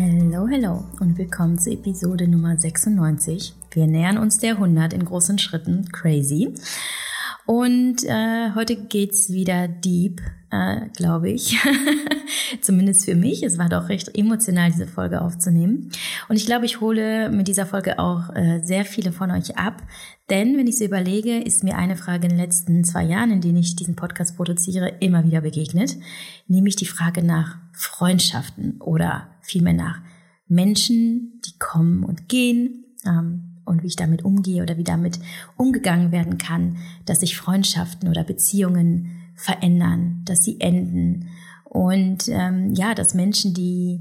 Hallo, hallo und willkommen zur Episode Nummer 96. Wir nähern uns der 100 in großen Schritten. Crazy. Und äh, heute geht's wieder deep, äh, glaube ich. Zumindest für mich. Es war doch recht emotional, diese Folge aufzunehmen. Und ich glaube, ich hole mit dieser Folge auch äh, sehr viele von euch ab. Denn wenn ich so überlege, ist mir eine Frage in den letzten zwei Jahren, in denen ich diesen Podcast produziere, immer wieder begegnet. Nämlich die Frage nach Freundschaften oder vielmehr nach Menschen, die kommen und gehen. Ähm, und wie ich damit umgehe oder wie damit umgegangen werden kann, dass sich Freundschaften oder Beziehungen verändern, dass sie enden und ähm, ja, dass Menschen, die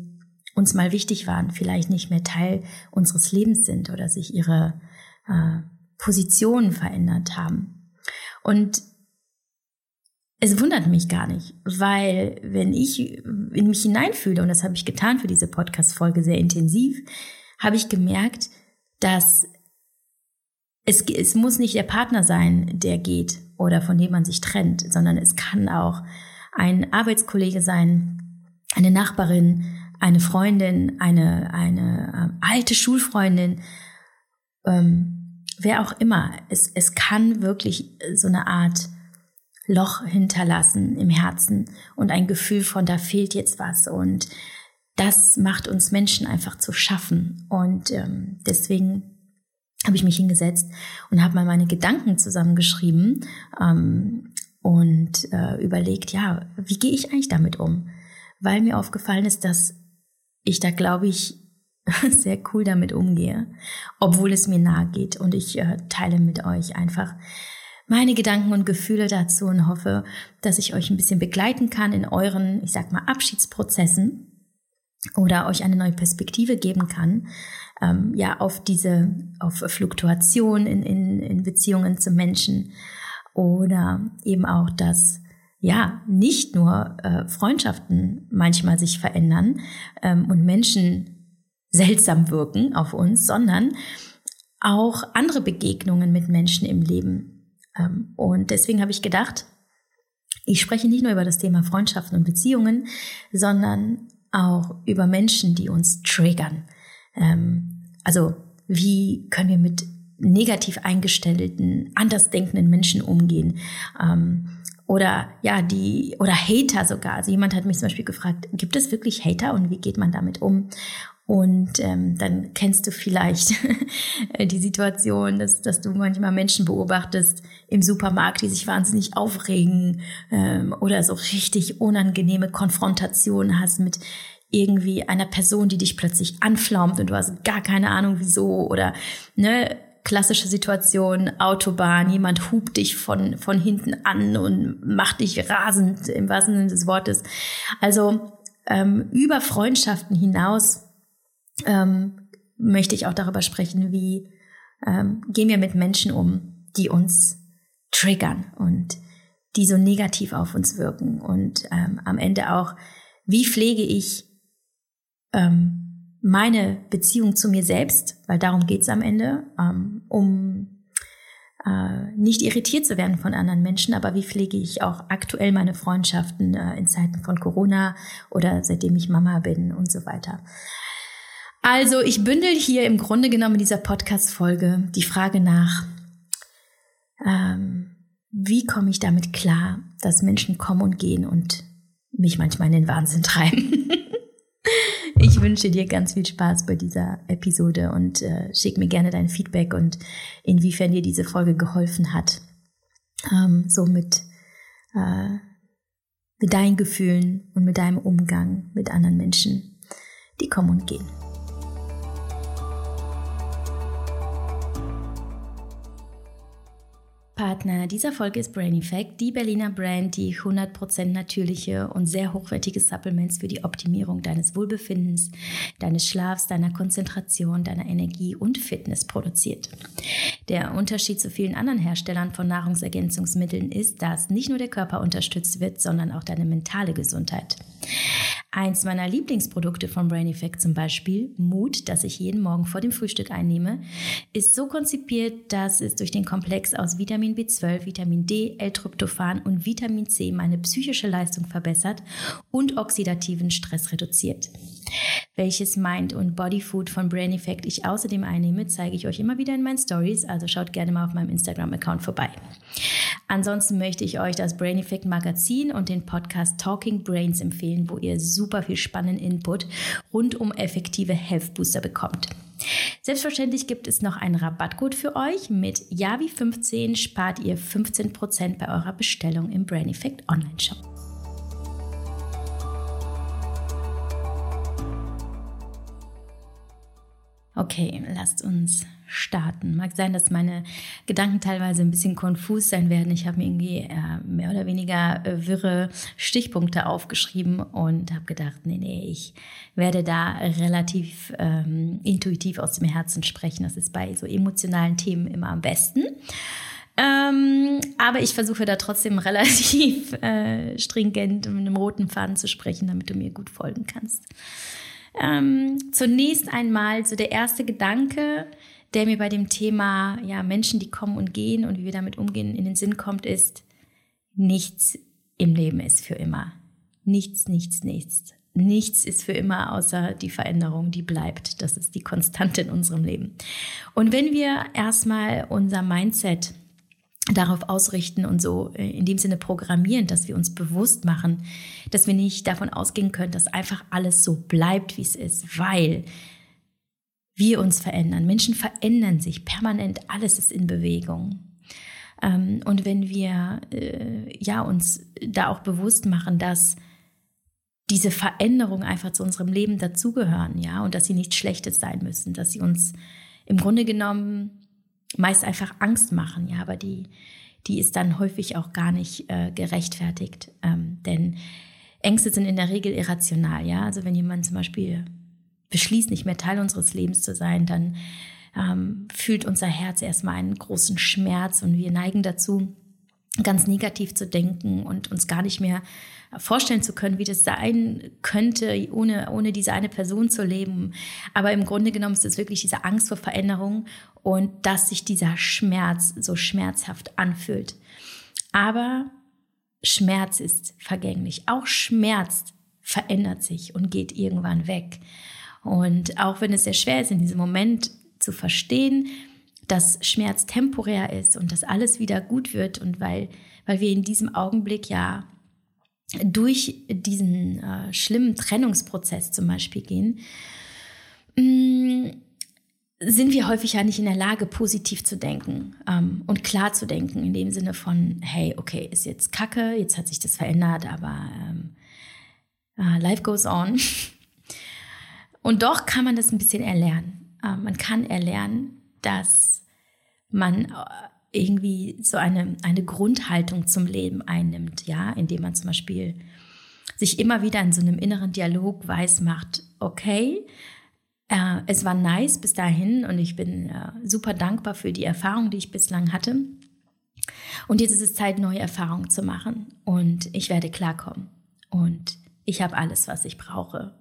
uns mal wichtig waren, vielleicht nicht mehr Teil unseres Lebens sind oder sich ihre äh, Positionen verändert haben. Und es wundert mich gar nicht, weil wenn ich in mich hineinfühle, und das habe ich getan für diese Podcast-Folge sehr intensiv, habe ich gemerkt, dass es, es muss nicht der Partner sein, der geht oder von dem man sich trennt, sondern es kann auch ein Arbeitskollege sein, eine Nachbarin, eine Freundin, eine, eine äh, alte Schulfreundin, ähm, wer auch immer. Es, es kann wirklich so eine Art Loch hinterlassen im Herzen und ein Gefühl von, da fehlt jetzt was. Und das macht uns Menschen einfach zu schaffen. Und ähm, deswegen habe ich mich hingesetzt und habe mal meine Gedanken zusammengeschrieben ähm, und äh, überlegt, ja, wie gehe ich eigentlich damit um? Weil mir aufgefallen ist, dass ich da, glaube ich, sehr cool damit umgehe, obwohl es mir nahe geht. Und ich äh, teile mit euch einfach meine Gedanken und Gefühle dazu und hoffe, dass ich euch ein bisschen begleiten kann in euren, ich sag mal, Abschiedsprozessen oder euch eine neue Perspektive geben kann, ähm, ja, auf diese, auf Fluktuation in, in, in Beziehungen zu Menschen oder eben auch, dass ja, nicht nur äh, Freundschaften manchmal sich verändern ähm, und Menschen seltsam wirken auf uns, sondern auch andere Begegnungen mit Menschen im Leben. Ähm, und deswegen habe ich gedacht, ich spreche nicht nur über das Thema Freundschaften und Beziehungen, sondern auch über Menschen, die uns triggern. Ähm, also wie können wir mit negativ eingestellten, andersdenkenden Menschen umgehen? Ähm, oder ja, die, oder Hater sogar. Also jemand hat mich zum Beispiel gefragt, gibt es wirklich Hater und wie geht man damit um? Und ähm, dann kennst du vielleicht die Situation, dass, dass du manchmal Menschen beobachtest im Supermarkt, die sich wahnsinnig aufregen ähm, oder so richtig unangenehme Konfrontationen hast mit irgendwie einer Person, die dich plötzlich anflaumt und du hast gar keine Ahnung wieso oder ne klassische Situation Autobahn, jemand hupt dich von von hinten an und macht dich rasend im wahrsten Sinne des Wortes. Also ähm, über Freundschaften hinaus ähm, möchte ich auch darüber sprechen, wie ähm, gehen wir mit Menschen um, die uns triggern und die so negativ auf uns wirken. Und ähm, am Ende auch, wie pflege ich ähm, meine Beziehung zu mir selbst, weil darum geht's am Ende, ähm, um äh, nicht irritiert zu werden von anderen Menschen, aber wie pflege ich auch aktuell meine Freundschaften äh, in Zeiten von Corona oder seitdem ich Mama bin und so weiter. Also ich bündel hier im Grunde genommen in dieser Podcast-Folge die Frage nach, ähm, wie komme ich damit klar, dass Menschen kommen und gehen und mich manchmal in den Wahnsinn treiben. ich wünsche dir ganz viel Spaß bei dieser Episode und äh, schick mir gerne dein Feedback und inwiefern dir diese Folge geholfen hat. Ähm, so mit, äh, mit deinen Gefühlen und mit deinem Umgang mit anderen Menschen, die kommen und gehen. Partner dieser Folge ist Brain Effect, die Berliner Brand, die 100% natürliche und sehr hochwertige Supplements für die Optimierung deines Wohlbefindens, deines Schlafs, deiner Konzentration, deiner Energie und Fitness produziert. Der Unterschied zu vielen anderen Herstellern von Nahrungsergänzungsmitteln ist, dass nicht nur der Körper unterstützt wird, sondern auch deine mentale Gesundheit. Eins meiner Lieblingsprodukte von Brain Effect zum Beispiel, Mut, das ich jeden Morgen vor dem Frühstück einnehme, ist so konzipiert, dass es durch den Komplex aus Vitamin B12, Vitamin D, L-Tryptophan und Vitamin C meine psychische Leistung verbessert und oxidativen Stress reduziert. Welches Mind- und Bodyfood von Brain Effect ich außerdem einnehme, zeige ich euch immer wieder in meinen Stories, also schaut gerne mal auf meinem Instagram-Account vorbei. Ansonsten möchte ich euch das Brain Effect Magazin und den Podcast Talking Brains empfehlen, wo ihr super viel spannenden Input rund um effektive Health Booster bekommt. Selbstverständlich gibt es noch einen Rabattcode für euch. Mit Yavi15 spart ihr 15% bei eurer Bestellung im Brain Effect Online Shop. Okay, lasst uns starten. Mag sein, dass meine Gedanken teilweise ein bisschen konfus sein werden. Ich habe mir irgendwie äh, mehr oder weniger äh, wirre Stichpunkte aufgeschrieben und habe gedacht, nee, nee, ich werde da relativ ähm, intuitiv aus dem Herzen sprechen. Das ist bei so emotionalen Themen immer am besten. Ähm, aber ich versuche da trotzdem relativ äh, stringent mit einem roten Faden zu sprechen, damit du mir gut folgen kannst. Ähm, zunächst einmal so der erste Gedanke, der mir bei dem Thema ja, Menschen, die kommen und gehen und wie wir damit umgehen, in den Sinn kommt, ist, nichts im Leben ist für immer. Nichts, nichts, nichts. Nichts ist für immer außer die Veränderung, die bleibt. Das ist die Konstante in unserem Leben. Und wenn wir erstmal unser Mindset darauf ausrichten und so äh, in dem Sinne programmieren, dass wir uns bewusst machen, dass wir nicht davon ausgehen können, dass einfach alles so bleibt, wie es ist, weil wir uns verändern. Menschen verändern sich permanent, alles ist in Bewegung. Ähm, und wenn wir äh, ja uns da auch bewusst machen, dass diese Veränderungen einfach zu unserem Leben dazugehören, ja, und dass sie nichts Schlechtes sein müssen, dass sie uns im Grunde genommen meist einfach Angst machen, ja, aber die, die ist dann häufig auch gar nicht äh, gerechtfertigt. Ähm, denn Ängste sind in der Regel irrational, ja. Also wenn jemand zum Beispiel beschließt, nicht mehr Teil unseres Lebens zu sein, dann ähm, fühlt unser Herz erstmal einen großen Schmerz und wir neigen dazu, ganz negativ zu denken und uns gar nicht mehr vorstellen zu können, wie das sein könnte, ohne, ohne diese eine Person zu leben. Aber im Grunde genommen ist es wirklich diese Angst vor Veränderung und dass sich dieser Schmerz so schmerzhaft anfühlt. Aber Schmerz ist vergänglich. Auch Schmerz verändert sich und geht irgendwann weg. Und auch wenn es sehr schwer ist, in diesem Moment zu verstehen, dass Schmerz temporär ist und dass alles wieder gut wird und weil, weil wir in diesem Augenblick ja durch diesen äh, schlimmen Trennungsprozess zum Beispiel gehen, mm, sind wir häufig ja nicht in der Lage, positiv zu denken ähm, und klar zu denken, in dem Sinne von, hey, okay, ist jetzt Kacke, jetzt hat sich das verändert, aber ähm, uh, life goes on. Und doch kann man das ein bisschen erlernen. Äh, man kann erlernen, dass man äh, irgendwie so eine, eine Grundhaltung zum Leben einnimmt, ja, indem man zum Beispiel sich immer wieder in so einem inneren Dialog weiß macht, okay, äh, es war nice bis dahin und ich bin äh, super dankbar für die Erfahrung, die ich bislang hatte. Und jetzt ist es Zeit, neue Erfahrungen zu machen und ich werde klarkommen und ich habe alles, was ich brauche.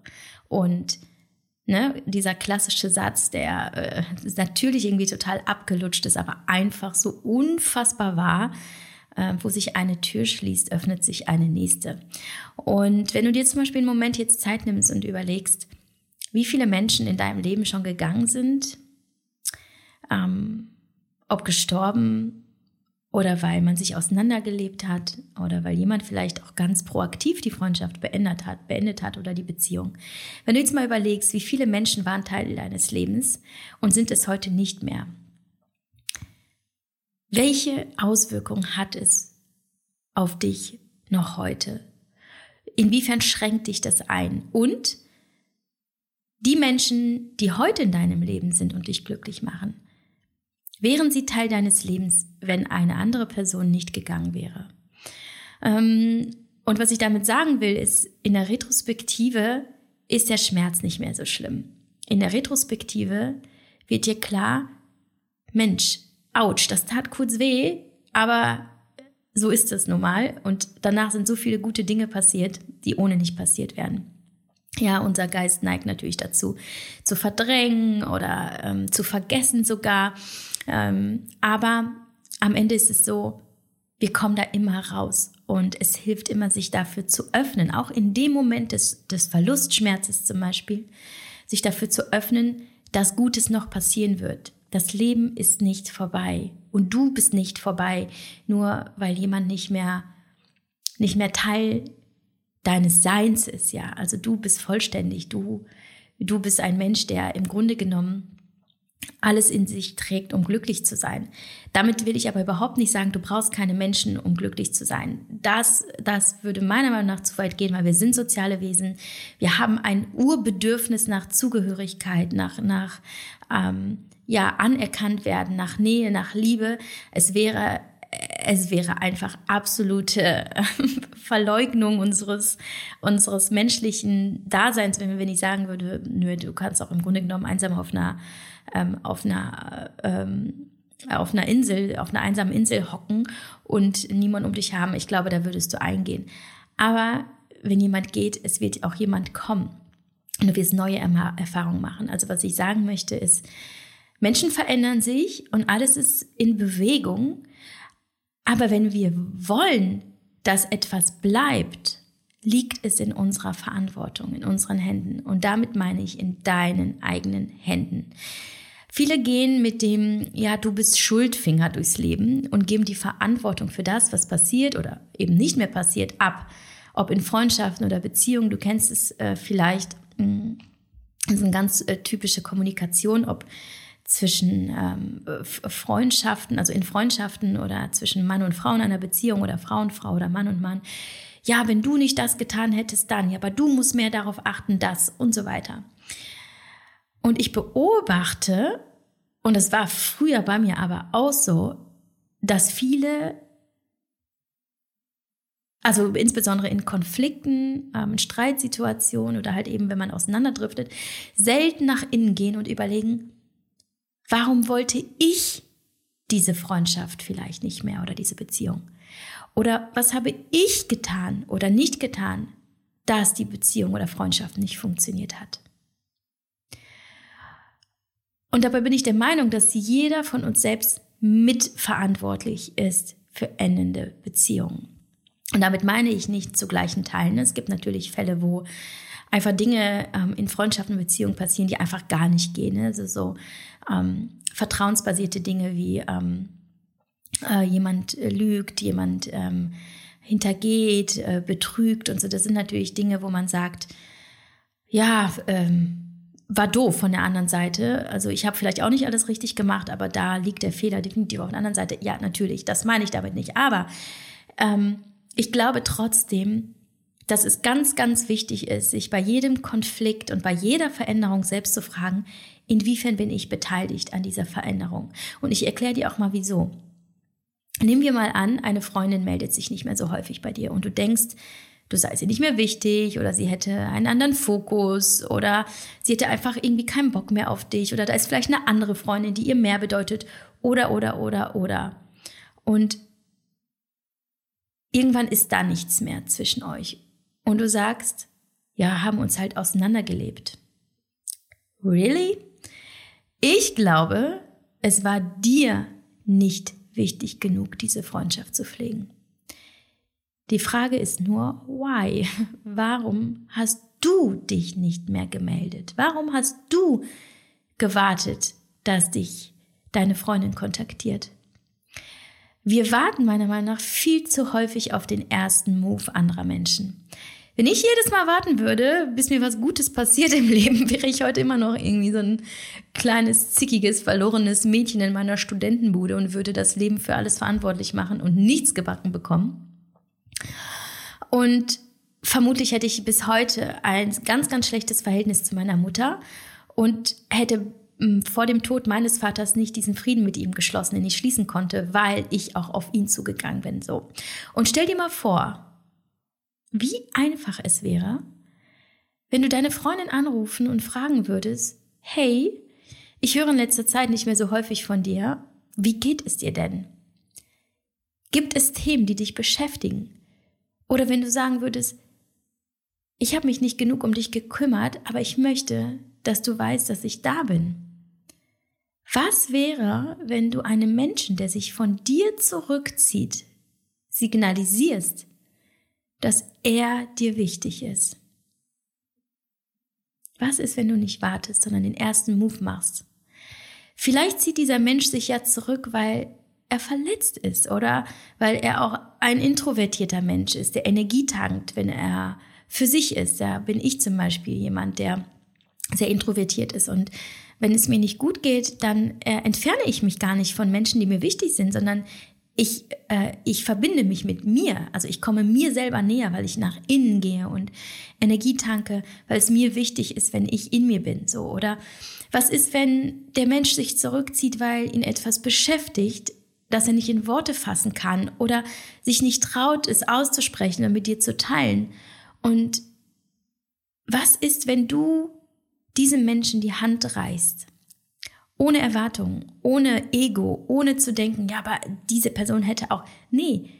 Und Ne, dieser klassische Satz, der äh, natürlich irgendwie total abgelutscht ist, aber einfach so unfassbar wahr. Äh, wo sich eine Tür schließt, öffnet sich eine nächste. Und wenn du dir zum Beispiel einen Moment jetzt Zeit nimmst und überlegst, wie viele Menschen in deinem Leben schon gegangen sind, ähm, ob gestorben, oder weil man sich auseinandergelebt hat oder weil jemand vielleicht auch ganz proaktiv die Freundschaft beendet hat, beendet hat oder die Beziehung. Wenn du jetzt mal überlegst, wie viele Menschen waren Teil deines Lebens und sind es heute nicht mehr. Welche Auswirkungen hat es auf dich noch heute? Inwiefern schränkt dich das ein? Und die Menschen, die heute in deinem Leben sind und dich glücklich machen, Wären sie Teil deines Lebens, wenn eine andere Person nicht gegangen wäre? Ähm, und was ich damit sagen will, ist, in der Retrospektive ist der Schmerz nicht mehr so schlimm. In der Retrospektive wird dir klar, Mensch, ouch, das tat kurz weh, aber so ist es nun mal. Und danach sind so viele gute Dinge passiert, die ohne nicht passiert wären. Ja, unser Geist neigt natürlich dazu, zu verdrängen oder ähm, zu vergessen sogar. Ähm, aber am Ende ist es so, wir kommen da immer raus. Und es hilft immer, sich dafür zu öffnen, auch in dem Moment des, des Verlustschmerzes zum Beispiel, sich dafür zu öffnen, dass Gutes noch passieren wird. Das Leben ist nicht vorbei und du bist nicht vorbei, nur weil jemand nicht mehr, nicht mehr Teil deines Seins ist, ja. Also du bist vollständig, du, du bist ein Mensch, der im Grunde genommen alles in sich trägt, um glücklich zu sein. Damit will ich aber überhaupt nicht sagen, du brauchst keine Menschen, um glücklich zu sein. Das, das würde meiner Meinung nach zu weit gehen, weil wir sind soziale Wesen. Wir haben ein Urbedürfnis nach Zugehörigkeit, nach, nach ähm, ja, anerkannt werden, nach Nähe, nach Liebe. Es wäre es wäre einfach absolute Verleugnung unseres, unseres menschlichen Daseins, wenn wir nicht sagen würde, nö, du kannst auch im Grunde genommen einsam auf einer ähm, auf einer ähm, auf einer Insel, auf einer einsamen Insel hocken und niemand um dich haben. Ich glaube, da würdest du eingehen. Aber wenn jemand geht, es wird auch jemand kommen. Und du wirst neue Erfahrungen machen. Also was ich sagen möchte ist, Menschen verändern sich und alles ist in Bewegung. Aber wenn wir wollen, dass etwas bleibt, liegt es in unserer Verantwortung, in unseren Händen. Und damit meine ich in deinen eigenen Händen. Viele gehen mit dem, ja, du bist Schuldfinger durchs Leben und geben die Verantwortung für das, was passiert oder eben nicht mehr passiert, ab. Ob in Freundschaften oder Beziehungen, du kennst es äh, vielleicht, mh, mm, das ist eine ganz äh, typische Kommunikation, ob zwischen ähm, Freundschaften, also in Freundschaften oder zwischen Mann und Frau in einer Beziehung oder Frau und Frau oder Mann und Mann. Ja, wenn du nicht das getan hättest, dann, ja, aber du musst mehr darauf achten, das und so weiter. Und ich beobachte, und es war früher bei mir aber auch so, dass viele, also insbesondere in Konflikten, ähm, in Streitsituationen oder halt eben, wenn man auseinanderdriftet, selten nach innen gehen und überlegen, warum wollte ich diese Freundschaft vielleicht nicht mehr oder diese Beziehung? Oder was habe ich getan oder nicht getan, dass die Beziehung oder Freundschaft nicht funktioniert hat? Und dabei bin ich der Meinung, dass jeder von uns selbst mitverantwortlich ist für endende Beziehungen. Und damit meine ich nicht zu gleichen Teilen. Es gibt natürlich Fälle, wo einfach Dinge ähm, in Freundschaften und Beziehungen passieren, die einfach gar nicht gehen. Ne? Also so ähm, vertrauensbasierte Dinge wie ähm, äh, jemand lügt, jemand ähm, hintergeht, äh, betrügt und so. Das sind natürlich Dinge, wo man sagt, ja, ähm, war doof von der anderen Seite. Also ich habe vielleicht auch nicht alles richtig gemacht, aber da liegt der Fehler definitiv auf der anderen Seite. Ja, natürlich, das meine ich damit nicht. Aber ähm, ich glaube trotzdem, dass es ganz, ganz wichtig ist, sich bei jedem Konflikt und bei jeder Veränderung selbst zu fragen, inwiefern bin ich beteiligt an dieser Veränderung? Und ich erkläre dir auch mal wieso. Nehmen wir mal an, eine Freundin meldet sich nicht mehr so häufig bei dir und du denkst, du sei sie nicht mehr wichtig oder sie hätte einen anderen Fokus oder sie hätte einfach irgendwie keinen Bock mehr auf dich oder da ist vielleicht eine andere Freundin, die ihr mehr bedeutet oder, oder, oder, oder. Und irgendwann ist da nichts mehr zwischen euch. Und du sagst, ja, haben uns halt auseinandergelebt. Really? Ich glaube, es war dir nicht wichtig genug, diese Freundschaft zu pflegen. Die Frage ist nur, why? Warum hast du dich nicht mehr gemeldet? Warum hast du gewartet, dass dich deine Freundin kontaktiert? Wir warten meiner Meinung nach viel zu häufig auf den ersten Move anderer Menschen. Wenn ich jedes Mal warten würde, bis mir was Gutes passiert im Leben, wäre ich heute immer noch irgendwie so ein kleines, zickiges, verlorenes Mädchen in meiner Studentenbude und würde das Leben für alles verantwortlich machen und nichts gebacken bekommen. Und vermutlich hätte ich bis heute ein ganz, ganz schlechtes Verhältnis zu meiner Mutter und hätte hm, vor dem Tod meines Vaters nicht diesen Frieden mit ihm geschlossen, den ich schließen konnte, weil ich auch auf ihn zugegangen bin, so. Und stell dir mal vor, wie einfach es wäre, wenn du deine Freundin anrufen und fragen würdest, hey, ich höre in letzter Zeit nicht mehr so häufig von dir, wie geht es dir denn? Gibt es Themen, die dich beschäftigen? Oder wenn du sagen würdest, ich habe mich nicht genug um dich gekümmert, aber ich möchte, dass du weißt, dass ich da bin. Was wäre, wenn du einem Menschen, der sich von dir zurückzieht, signalisierst, dass er dir wichtig ist? Was ist, wenn du nicht wartest, sondern den ersten Move machst? Vielleicht zieht dieser Mensch sich ja zurück, weil er verletzt ist oder weil er auch ein introvertierter Mensch ist, der Energie tankt, wenn er für sich ist. Da bin ich zum Beispiel jemand, der sehr introvertiert ist und wenn es mir nicht gut geht, dann äh, entferne ich mich gar nicht von Menschen, die mir wichtig sind, sondern ich, äh, ich verbinde mich mit mir. Also ich komme mir selber näher, weil ich nach innen gehe und Energie tanke, weil es mir wichtig ist, wenn ich in mir bin. So oder was ist, wenn der Mensch sich zurückzieht, weil ihn etwas beschäftigt, das er nicht in Worte fassen kann oder sich nicht traut, es auszusprechen und mit dir zu teilen? Und was ist, wenn du diesem Menschen die Hand reißt? Ohne Erwartungen, ohne Ego, ohne zu denken, ja, aber diese Person hätte auch. Nee,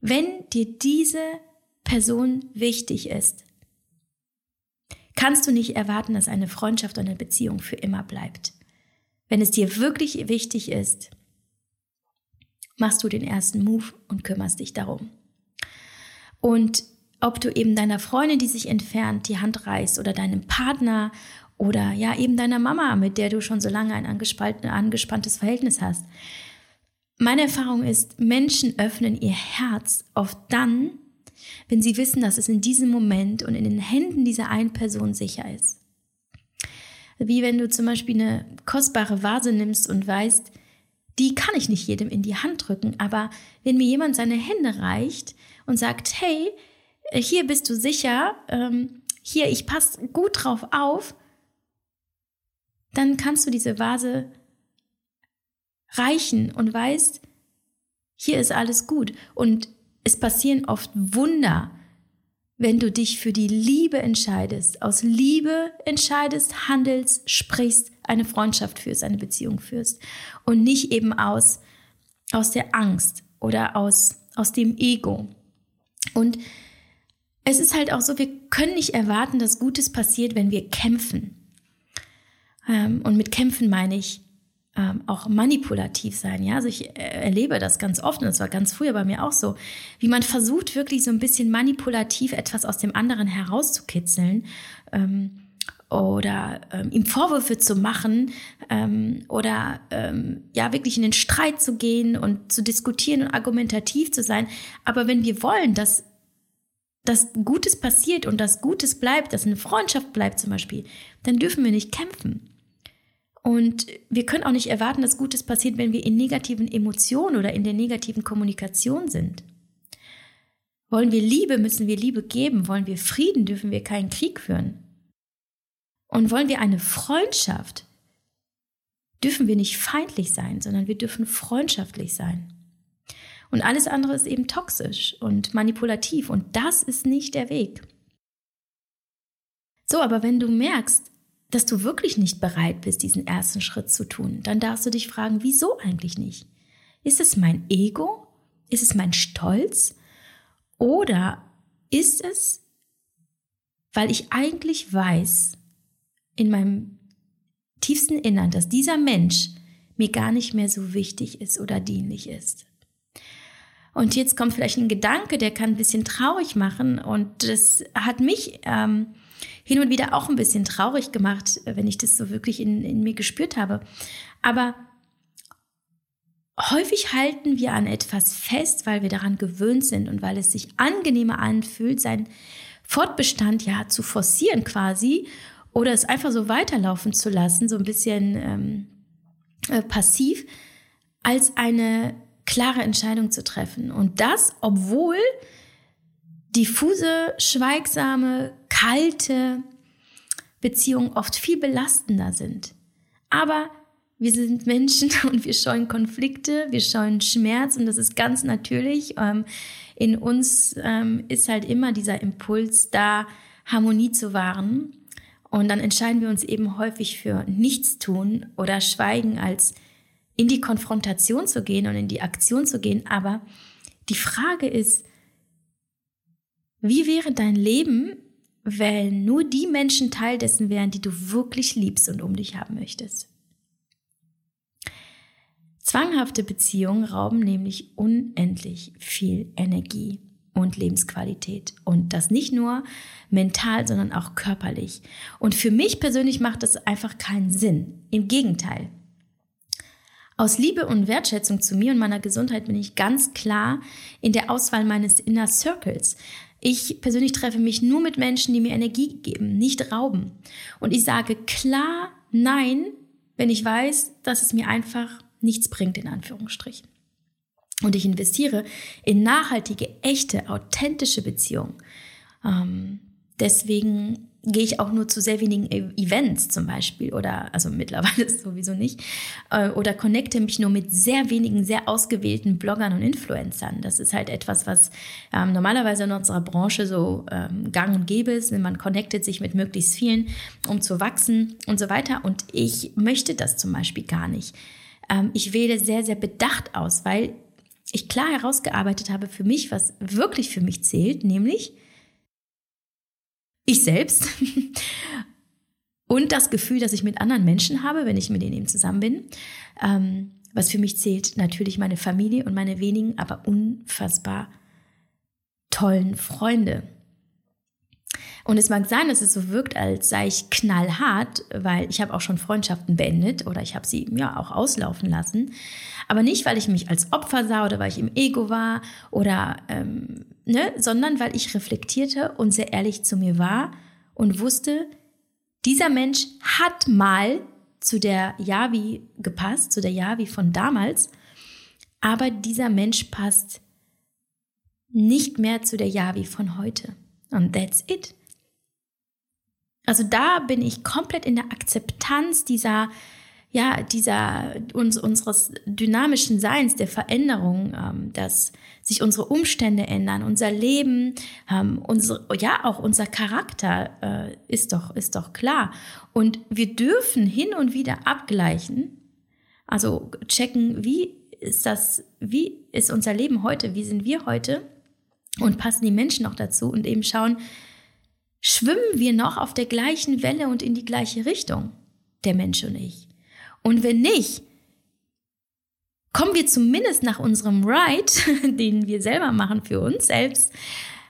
wenn dir diese Person wichtig ist, kannst du nicht erwarten, dass eine Freundschaft oder eine Beziehung für immer bleibt. Wenn es dir wirklich wichtig ist, machst du den ersten Move und kümmerst dich darum. Und ob du eben deiner Freundin, die sich entfernt, die Hand reißt oder deinem Partner oder ja eben deiner Mama, mit der du schon so lange ein angespanntes Verhältnis hast. Meine Erfahrung ist, Menschen öffnen ihr Herz oft dann, wenn sie wissen, dass es in diesem Moment und in den Händen dieser einen Person sicher ist. Wie wenn du zum Beispiel eine kostbare Vase nimmst und weißt, die kann ich nicht jedem in die Hand drücken, aber wenn mir jemand seine Hände reicht und sagt, hey, hier bist du sicher, ähm, hier, ich passe gut drauf auf, dann kannst du diese Vase reichen und weißt, hier ist alles gut. Und es passieren oft Wunder, wenn du dich für die Liebe entscheidest, aus Liebe entscheidest, handelst, sprichst, eine Freundschaft führst, eine Beziehung führst und nicht eben aus, aus der Angst oder aus, aus dem Ego. Und es ist halt auch so, wir können nicht erwarten, dass Gutes passiert, wenn wir kämpfen. Ähm, und mit kämpfen meine ich ähm, auch manipulativ sein. Ja, also ich äh, erlebe das ganz oft und das war ganz früher bei mir auch so, wie man versucht wirklich so ein bisschen manipulativ etwas aus dem anderen herauszukitzeln. Ähm, oder ähm, ihm Vorwürfe zu machen ähm, oder ähm, ja wirklich in den Streit zu gehen und zu diskutieren und argumentativ zu sein. Aber wenn wir wollen, dass dass Gutes passiert und dass Gutes bleibt, dass eine Freundschaft bleibt zum Beispiel, dann dürfen wir nicht kämpfen. Und wir können auch nicht erwarten, dass Gutes passiert, wenn wir in negativen Emotionen oder in der negativen Kommunikation sind. Wollen wir Liebe, müssen wir Liebe geben. Wollen wir Frieden, dürfen wir keinen Krieg führen. Und wollen wir eine Freundschaft, dürfen wir nicht feindlich sein, sondern wir dürfen freundschaftlich sein. Und alles andere ist eben toxisch und manipulativ und das ist nicht der Weg. So, aber wenn du merkst, dass du wirklich nicht bereit bist, diesen ersten Schritt zu tun, dann darfst du dich fragen, wieso eigentlich nicht? Ist es mein Ego? Ist es mein Stolz? Oder ist es, weil ich eigentlich weiß, in meinem tiefsten Innern, dass dieser Mensch mir gar nicht mehr so wichtig ist oder dienlich ist? Und jetzt kommt vielleicht ein Gedanke, der kann ein bisschen traurig machen und das hat mich ähm, hin und wieder auch ein bisschen traurig gemacht, wenn ich das so wirklich in, in mir gespürt habe. Aber häufig halten wir an etwas fest, weil wir daran gewöhnt sind und weil es sich angenehmer anfühlt, sein Fortbestand ja zu forcieren quasi oder es einfach so weiterlaufen zu lassen, so ein bisschen ähm, äh, passiv, als eine klare Entscheidung zu treffen. Und das, obwohl diffuse, schweigsame, kalte Beziehungen oft viel belastender sind. Aber wir sind Menschen und wir scheuen Konflikte, wir scheuen Schmerz und das ist ganz natürlich. Ähm, in uns ähm, ist halt immer dieser Impuls da, Harmonie zu wahren. Und dann entscheiden wir uns eben häufig für Nichtstun oder Schweigen als in die Konfrontation zu gehen und in die Aktion zu gehen. Aber Die Frage ist, wie wäre dein Leben, wenn nur die Menschen Teil dessen wären, die du wirklich liebst und um dich haben möchtest? Zwanghafte Beziehungen rauben nämlich unendlich viel Energie und Lebensqualität. Und das nicht nur mental, sondern auch körperlich. Und für mich persönlich macht das einfach keinen Sinn. Im Gegenteil. Aus Liebe und Wertschätzung zu mir und meiner Gesundheit bin ich ganz klar in der Auswahl meines Inner Circles. Ich persönlich treffe mich nur mit Menschen, die mir Energie geben, nicht rauben. Und ich sage klar Nein, wenn ich weiß, dass es mir einfach nichts bringt, in Anführungsstrichen. Und ich investiere in nachhaltige, echte, authentische Beziehungen. Ähm, deswegen gehe ich auch nur zu sehr wenigen e- Events zum Beispiel oder also mittlerweile sowieso nicht äh, oder connecte mich nur mit sehr wenigen, sehr ausgewählten Bloggern und Influencern. Das ist halt etwas, was ähm, normalerweise in unserer Branche so ähm, gang und gäbe ist. Man connectet sich mit möglichst vielen, um zu wachsen und so weiter. Und ich möchte das zum Beispiel gar nicht. Ähm, ich wähle sehr, sehr bedacht aus, weil ich klar herausgearbeitet habe für mich, was wirklich für mich zählt, nämlich ich selbst und das Gefühl, dass ich mit anderen Menschen habe, wenn ich mit denen eben zusammen bin. Ähm, was für mich zählt, natürlich meine Familie und meine wenigen, aber unfassbar tollen Freunde. Und es mag sein, dass es so wirkt, als sei ich knallhart, weil ich habe auch schon Freundschaften beendet oder ich habe sie ja auch auslaufen lassen. Aber nicht, weil ich mich als Opfer sah oder weil ich im Ego war oder ähm, ne, sondern weil ich reflektierte und sehr ehrlich zu mir war und wusste, dieser Mensch hat mal zu der Yavi gepasst, zu der Yavi von damals, aber dieser Mensch passt nicht mehr zu der Yavi von heute. Und that's it. Also da bin ich komplett in der Akzeptanz dieser, ja, dieser uns, unseres dynamischen Seins, der Veränderung, ähm, dass sich unsere Umstände ändern, unser Leben, ähm, unsere, ja, auch unser Charakter äh, ist doch, ist doch klar. Und wir dürfen hin und wieder abgleichen, also checken, wie ist das, wie ist unser Leben heute, wie sind wir heute und passen die Menschen noch dazu und eben schauen, schwimmen wir noch auf der gleichen Welle und in die gleiche Richtung, der Mensch und ich. Und wenn nicht, kommen wir zumindest nach unserem Ride, den wir selber machen für uns selbst,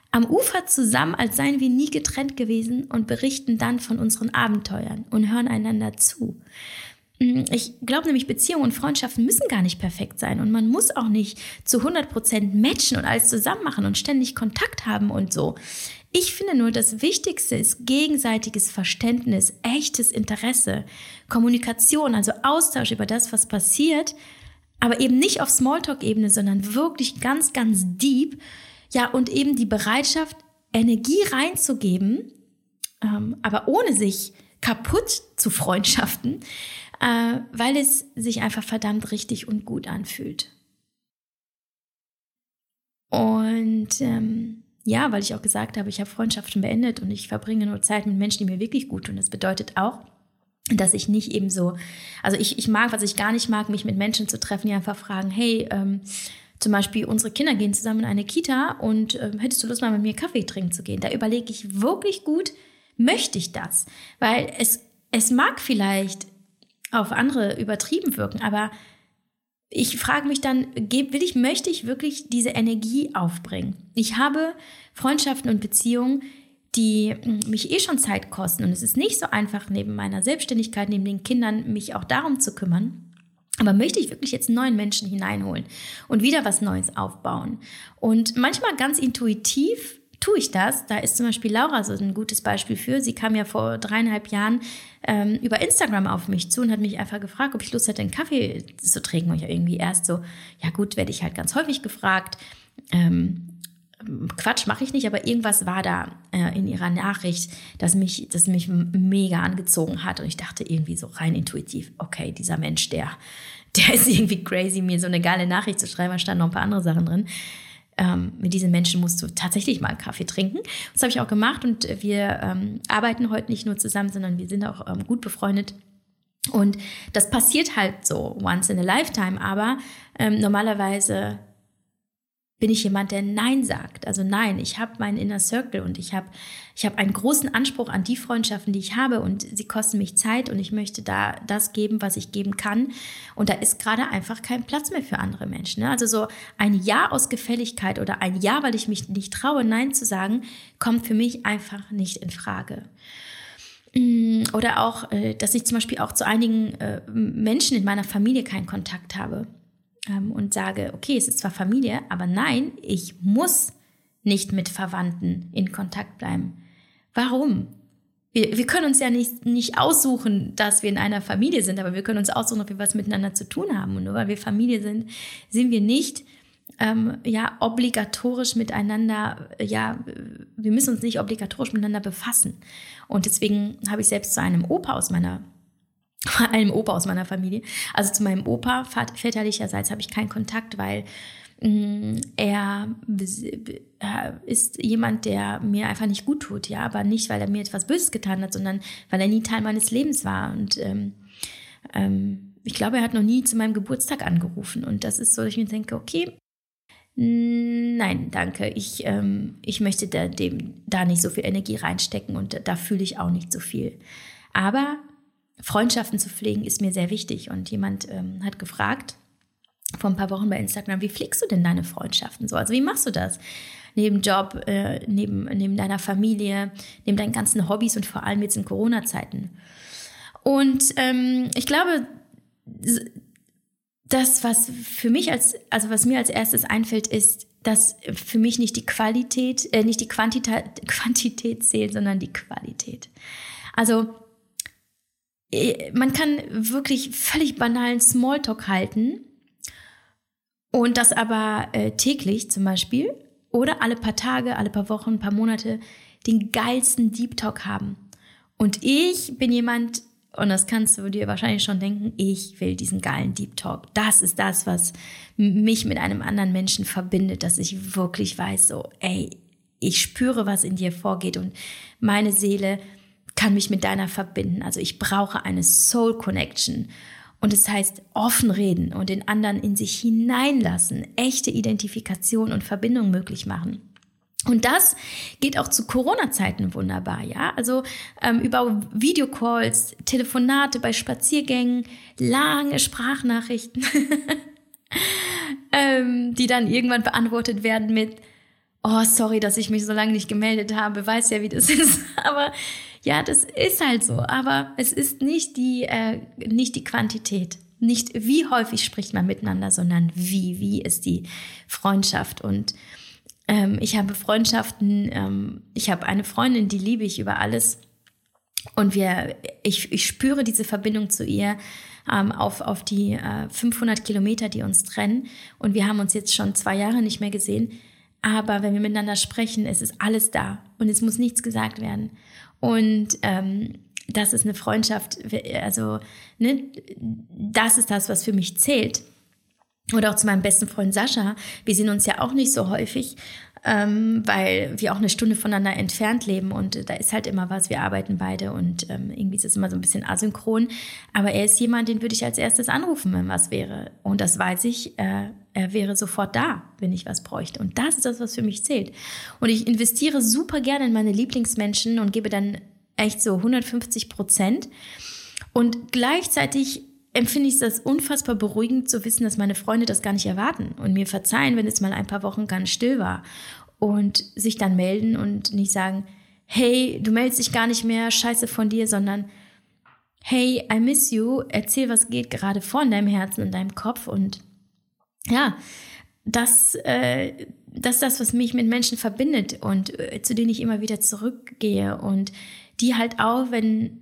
am Ufer zusammen, als seien wir nie getrennt gewesen und berichten dann von unseren Abenteuern und hören einander zu. Mm, ich glaube nämlich, Beziehungen und Freundschaften müssen gar nicht perfekt sein und man muss auch nicht zu 100% matchen und alles zusammen machen und ständig Kontakt haben und so. Ich finde nur, das Wichtigste ist gegenseitiges Verständnis, echtes Interesse, Kommunikation, also Austausch über das, was passiert, aber eben nicht auf Smalltalk-Ebene, sondern wirklich ganz, ganz deep. Ja, und eben die Bereitschaft, Energie reinzugeben, ähm, aber ohne sich kaputt zu Freundschaften, äh, weil es sich einfach verdammt richtig und gut anfühlt. Und ähm, ja, weil ich auch gesagt habe, ich habe Freundschaften beendet und ich verbringe nur Zeit mit Menschen, die mir wirklich gut tun. Das bedeutet auch, dass ich nicht eben so, also ich, ich mag, was ich gar nicht mag, mich mit Menschen zu treffen, die einfach fragen, hey, ähm, zum Beispiel unsere Kinder gehen zusammen in eine Kita und äh, hättest du Lust mal mit mir Kaffee trinken zu gehen? Da überlege ich wirklich gut, möchte ich das? Weil es, es mag vielleicht auf andere übertrieben wirken, aber ich frage mich dann, will ich, möchte ich wirklich diese Energie aufbringen? Ich habe Freundschaften und Beziehungen, die hm, mich eh schon Zeit kosten. Und es ist nicht so einfach, neben meiner Selbstständigkeit, neben den Kindern, mich auch darum zu kümmern. Aber möchte ich wirklich jetzt neuen Menschen hineinholen und wieder was Neues aufbauen? Und manchmal ganz intuitiv tue ich das. Da ist zum Beispiel Laura so ein gutes Beispiel für. Sie kam ja vor dreieinhalb Jahren ähm, über Instagram auf mich zu und hat mich einfach gefragt, ob ich Lust hätte, einen Kaffee zu trinken. Und ich irgendwie erst so, ja gut, werde ich halt ganz häufig gefragt. Ähm, Quatsch mache ich nicht, aber irgendwas war da äh, in ihrer Nachricht, das mich, das mich mega angezogen hat. Und ich dachte irgendwie so rein intuitiv, okay, dieser Mensch, der, der ist irgendwie crazy, mir so eine geile Nachricht zu schreiben. Da standen noch ein paar andere Sachen drin. Ähm, mit diesen Menschen musst du tatsächlich mal einen Kaffee trinken. Das habe ich auch gemacht und wir ähm, arbeiten heute nicht nur zusammen, sondern wir sind auch ähm, gut befreundet. Und das passiert halt so once in a lifetime, aber ähm, normalerweise bin ich jemand, der Nein sagt. Also nein, ich habe meinen Inner Circle und ich habe ich hab einen großen Anspruch an die Freundschaften, die ich habe und sie kosten mich Zeit und ich möchte da das geben, was ich geben kann. Und da ist gerade einfach kein Platz mehr für andere Menschen. Ne? Also so ein Ja aus Gefälligkeit oder ein Ja, weil ich mich nicht traue, Nein zu sagen, kommt für mich einfach nicht in Frage. Mm, oder auch, äh, dass ich zum Beispiel auch zu einigen äh, Menschen in meiner Familie keinen Kontakt habe ähm, und sage, okay, es ist zwar Familie, aber nein, ich muss nicht mit Verwandten in Kontakt bleiben. Warum? Wir, wir können uns ja nicht, nicht aussuchen, dass wir in einer Familie sind, aber wir können uns aussuchen, ob wir was miteinander zu tun haben. Und nur weil wir Familie sind, sind wir nicht ähm, ja obligatorisch miteinander, ja, wir müssen uns nicht obligatorisch miteinander befassen. Und deswegen habe ich selbst zu einem Opa aus meiner einem Opa aus meiner Familie. Also zu meinem Opa väterlicherseits habe ich keinen Kontakt, weil mh, mm, er ist jemand, der mir einfach nicht gut tut, ja, aber nicht, weil er mir etwas Böses getan hat, sondern weil er nie Teil meines Lebens war. Und ähm, ähm, ich glaube, er hat noch nie zu meinem Geburtstag angerufen. Und das ist so, dass ich mir denke, okay, Nein, danke. Ich, ähm, ich möchte da, dem, da nicht so viel Energie reinstecken und da fühle ich auch nicht so viel. Aber Freundschaften zu pflegen ist mir sehr wichtig. Und jemand ähm, hat gefragt vor ein paar Wochen bei Instagram, wie pflegst du denn deine Freundschaften so? Also wie machst du das? Neben Job, äh, neben, neben deiner Familie, neben deinen ganzen Hobbys und vor allem jetzt in Corona-Zeiten. Und ähm, ich glaube, das, was für mich als, also was mir als erstes einfällt, ist, dass für mich nicht die Qualität, äh, nicht die Quantität, Quantität zählt, sondern die Qualität. Also man kann wirklich völlig banalen Smalltalk halten und das aber äh, täglich zum Beispiel oder alle paar Tage, alle paar Wochen, paar Monate den geilsten Deep Talk haben. Und ich bin jemand, und das kannst du dir wahrscheinlich schon denken, ich will diesen geilen Deep Talk. Das ist das, was mich mit einem anderen Menschen verbindet, dass ich wirklich weiß, so, ey, ich spüre, was in dir vorgeht und meine Seele kann mich mit deiner verbinden. Also ich brauche eine Soul Connection. Und es das heißt offen reden und den anderen in sich hineinlassen, echte Identifikation und Verbindung möglich machen. Und das geht auch zu Corona-Zeiten wunderbar, ja. Also ähm, über Videocalls, Telefonate bei Spaziergängen, lange Sprachnachrichten, ähm, die dann irgendwann beantwortet werden mit, oh, sorry, dass ich mich so lange nicht gemeldet habe, weiß ja, wie das ist. Aber ja, das ist halt so. Aber es ist nicht die, äh, nicht die Quantität. Nicht wie häufig spricht man miteinander, sondern wie. Wie ist die Freundschaft? Und ähm, ich habe Freundschaften, ähm, ich habe eine Freundin, die liebe ich über alles. Und wir, ich, ich spüre diese Verbindung zu ihr ähm, auf, auf die äh, 500 Kilometer, die uns trennen. Und wir haben uns jetzt schon zwei Jahre nicht mehr gesehen. Aber wenn wir miteinander sprechen, es ist alles da und es muss nichts gesagt werden. Und ähm, das ist eine Freundschaft, also ne, das ist das, was für mich zählt. Oder auch zu meinem besten Freund Sascha. Wir sehen uns ja auch nicht so häufig, ähm, weil wir auch eine Stunde voneinander entfernt leben und da ist halt immer was. Wir arbeiten beide und ähm, irgendwie ist es immer so ein bisschen asynchron. Aber er ist jemand, den würde ich als erstes anrufen, wenn was wäre. Und das weiß ich, äh, er wäre sofort da, wenn ich was bräuchte. Und das ist das, was für mich zählt. Und ich investiere super gerne in meine Lieblingsmenschen und gebe dann echt so 150 Prozent. Und gleichzeitig empfinde ich das unfassbar beruhigend zu wissen, dass meine Freunde das gar nicht erwarten und mir verzeihen, wenn es mal ein paar Wochen ganz still war und sich dann melden und nicht sagen, hey, du meldest dich gar nicht mehr, scheiße von dir, sondern hey, I miss you, erzähl, was geht gerade vor in deinem Herzen und deinem Kopf und ja, das, äh, das ist das, was mich mit Menschen verbindet und äh, zu denen ich immer wieder zurückgehe und die halt auch, wenn,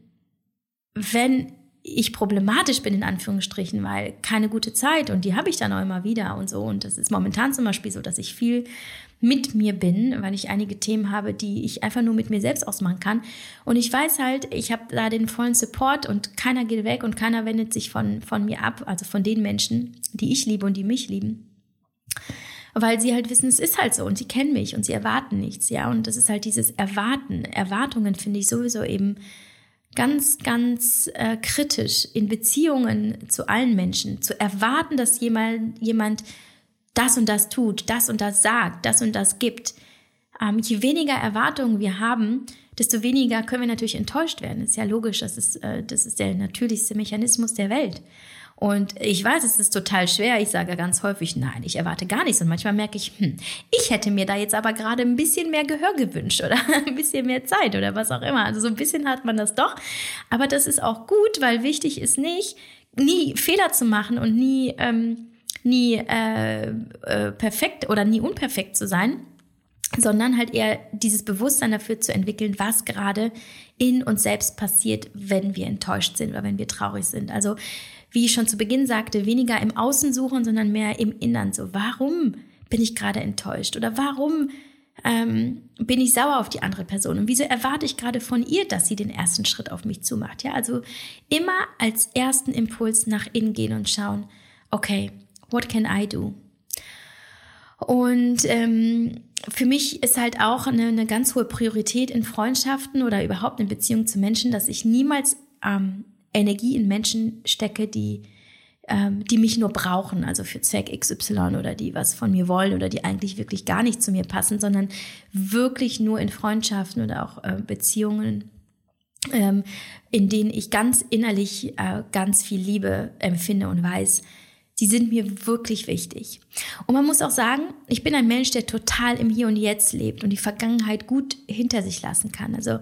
wenn ich problematisch bin, in Anführungsstrichen, weil keine gute Zeit und die habe ich dann auch immer wieder und so. Und das ist momentan zum Beispiel so, dass ich viel mit mir bin, weil ich einige Themen habe, die ich einfach nur mit mir selbst ausmachen kann. Und ich weiß halt, ich habe da den vollen Support und keiner geht weg und keiner wendet sich von, von mir ab, also von den Menschen, die ich liebe und die mich lieben. Weil sie halt wissen, es ist halt so und sie kennen mich und sie erwarten nichts, ja. Und das ist halt dieses Erwarten. Erwartungen finde ich sowieso eben ganz, ganz äh, kritisch in Beziehungen zu allen Menschen. Zu erwarten, dass jemand, jemand das und das tut, das und das sagt, das und das gibt, ähm, je weniger Erwartungen wir haben, desto weniger können wir natürlich enttäuscht werden. Das ist ja logisch, das ist, äh, das ist der natürlichste Mechanismus der Welt. Und ich weiß, es ist total schwer. Ich sage ganz häufig, nein, ich erwarte gar nichts. Und manchmal merke ich, hm, ich hätte mir da jetzt aber gerade ein bisschen mehr Gehör gewünscht oder ein bisschen mehr Zeit oder was auch immer. Also so ein bisschen hat man das doch. Aber das ist auch gut, weil wichtig ist nicht, nie Fehler zu machen und nie, ähm, nie äh, äh, perfekt oder nie unperfekt zu sein, sondern halt eher dieses Bewusstsein dafür zu entwickeln, was gerade in uns selbst passiert, wenn wir enttäuscht sind oder wenn wir traurig sind. Also, wie ich schon zu Beginn sagte, weniger im Außen suchen, sondern mehr im Innern. So, warum bin ich gerade enttäuscht? Oder warum ähm, bin ich sauer auf die andere Person? Und wieso erwarte ich gerade von ihr, dass sie den ersten Schritt auf mich zumacht? Ja, also immer als ersten Impuls nach innen gehen und schauen, okay, what can I do? Und ähm, für mich ist halt auch eine, eine ganz hohe Priorität in Freundschaften oder überhaupt in Beziehungen zu Menschen, dass ich niemals ähm, Energie in Menschen stecke, die, ähm, die mich nur brauchen, also für Zweck XY oder die was von mir wollen oder die eigentlich wirklich gar nicht zu mir passen, sondern wirklich nur in Freundschaften oder auch äh, Beziehungen, ähm, in denen ich ganz innerlich äh, ganz viel Liebe empfinde und weiß, Sie sind mir wirklich wichtig. Und man muss auch sagen, ich bin ein Mensch, der total im Hier und Jetzt lebt und die Vergangenheit gut hinter sich lassen kann. Also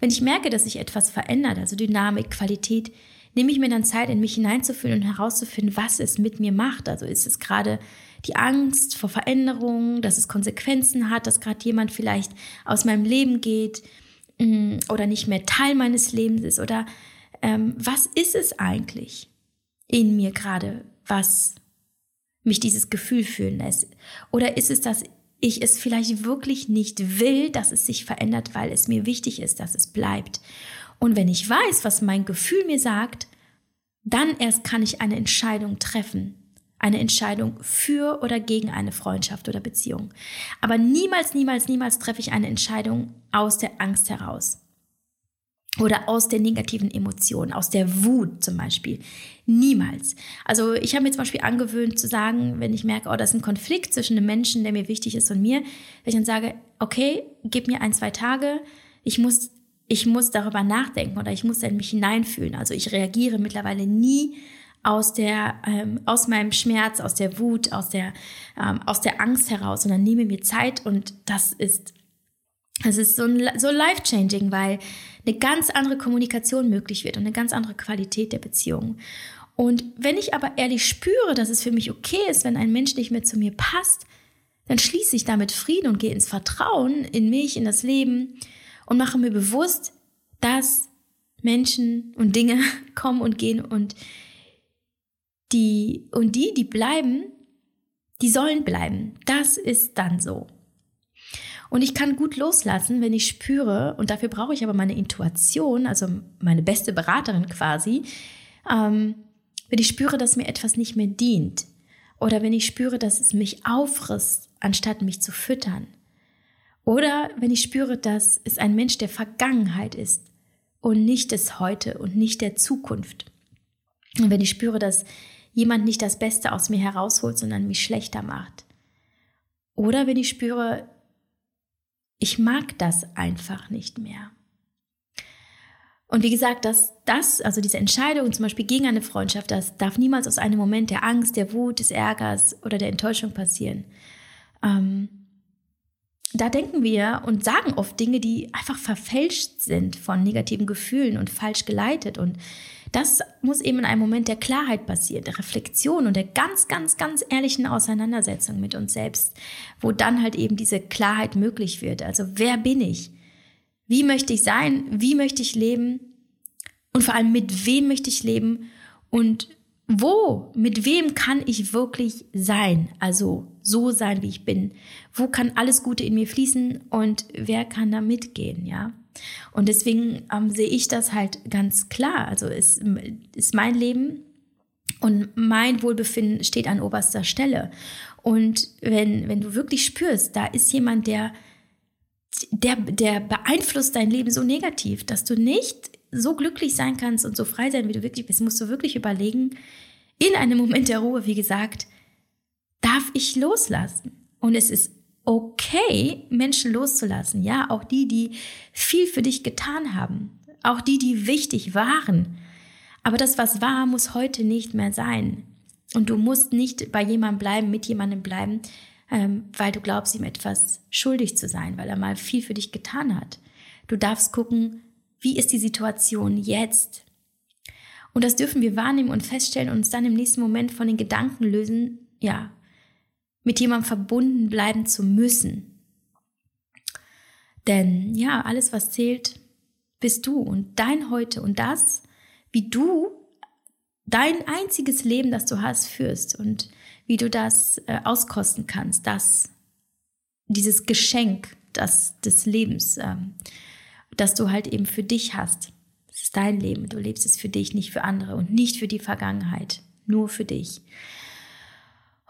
wenn ich merke, dass sich etwas verändert, also Dynamik, Qualität, nehme ich mir dann Zeit, in mich hineinzufühlen und herauszufinden, was es mit mir macht. Also ist es gerade die Angst vor Veränderungen, dass es Konsequenzen hat, dass gerade jemand vielleicht aus meinem Leben geht mm, oder nicht mehr Teil meines Lebens ist oder ähm, was ist es eigentlich in mir gerade? Was mich dieses Gefühl fühlen lässt? Oder ist es, dass ich es vielleicht wirklich nicht will, dass es sich verändert, weil es mir wichtig ist, dass es bleibt? Und wenn ich weiß, was mein Gefühl mir sagt, dann erst kann ich eine Entscheidung treffen. Eine Entscheidung für oder gegen eine Freundschaft oder Beziehung. Aber niemals, niemals, niemals treffe ich eine Entscheidung aus der Angst heraus oder aus der negativen Emotion, aus der Wut zum Beispiel. Niemals. Also ich habe mir zum Beispiel angewöhnt zu sagen, wenn ich merke, oh, das ist ein Konflikt zwischen einem Menschen, der mir wichtig ist und mir, wenn ich dann sage, okay, gib mir ein, zwei Tage, ich muss, ich muss darüber nachdenken oder ich muss in mich hineinfühlen. Also ich reagiere mittlerweile nie aus der, ähm, aus meinem Schmerz, aus der Wut, aus der, ähm, aus der Angst heraus, sondern nehme mir Zeit und das ist, das ist so, so life-changing, weil eine ganz andere Kommunikation möglich wird und eine ganz andere Qualität der Beziehung. Und wenn ich aber ehrlich spüre, dass es für mich okay ist, wenn ein Mensch nicht mehr zu mir passt, dann schließe ich damit Frieden und gehe ins Vertrauen in mich, in das Leben und mache mir bewusst, dass Menschen und Dinge kommen und gehen und die, und die, die bleiben, die sollen bleiben. Das ist dann so. Und ich kann gut loslassen, wenn ich spüre, und dafür brauche ich aber meine Intuition, also meine beste Beraterin quasi, ähm, wenn ich spüre, dass mir etwas nicht mehr dient. Oder wenn ich spüre, dass es mich aufrisst, anstatt mich zu füttern. Oder wenn ich spüre, dass es ein Mensch der Vergangenheit ist und nicht des Heute und nicht der Zukunft. Und wenn ich spüre, dass jemand nicht das Beste aus mir herausholt, sondern mich schlechter macht. Oder wenn ich spüre, ich mag das einfach nicht mehr. Und wie gesagt, dass das, also diese Entscheidung zum Beispiel gegen eine Freundschaft, das darf niemals aus einem Moment der Angst, der Wut, des Ärgers oder der Enttäuschung passieren. Ähm, da denken wir und sagen oft Dinge, die einfach verfälscht sind von negativen Gefühlen und falsch geleitet. Und das muss eben in einem Moment der Klarheit passieren, der Reflexion und der ganz, ganz, ganz ehrlichen Auseinandersetzung mit uns selbst, wo dann halt eben diese Klarheit möglich wird. Also wer bin ich? Wie möchte ich sein? Wie möchte ich leben? Und vor allem, mit wem möchte ich leben? Und wo, mit wem kann ich wirklich sein? Also so sein, wie ich bin. Wo kann alles Gute in mir fließen und wer kann da mitgehen, ja? Und deswegen ähm, sehe ich das halt ganz klar. Also ist, ist mein Leben und mein Wohlbefinden steht an oberster Stelle. Und wenn, wenn du wirklich spürst, da ist jemand, der der, der beeinflusst dein Leben so negativ, dass du nicht so glücklich sein kannst und so frei sein, wie du wirklich bist, musst du wirklich überlegen, in einem Moment der Ruhe, wie gesagt, da darf ich loslassen. Und es ist okay, Menschen loszulassen. Ja, auch die, die viel für dich getan haben. Auch die, die wichtig waren. Aber das, was war, muss heute nicht mehr sein. Und du musst nicht bei jemandem bleiben, mit jemandem bleiben, ähm, weil du glaubst, ihm etwas schuldig zu sein, weil er mal viel für dich getan hat. Du darfst gucken, wie ist die Situation jetzt? Und das dürfen wir wahrnehmen und feststellen und uns dann im nächsten Moment von den Gedanken lösen, ja, mit jemandem verbunden bleiben zu müssen. Denn ja, alles, was zählt, bist du und dein Heute und das, wie du dein einziges Leben, das du hast, führst und wie du das äh, auskosten kannst, das, dieses Geschenk das, des Lebens, ähm, das du halt eben für dich hast. Es ist dein Leben. Du lebst es für dich, nicht für andere und nicht für die Vergangenheit. Nur für dich.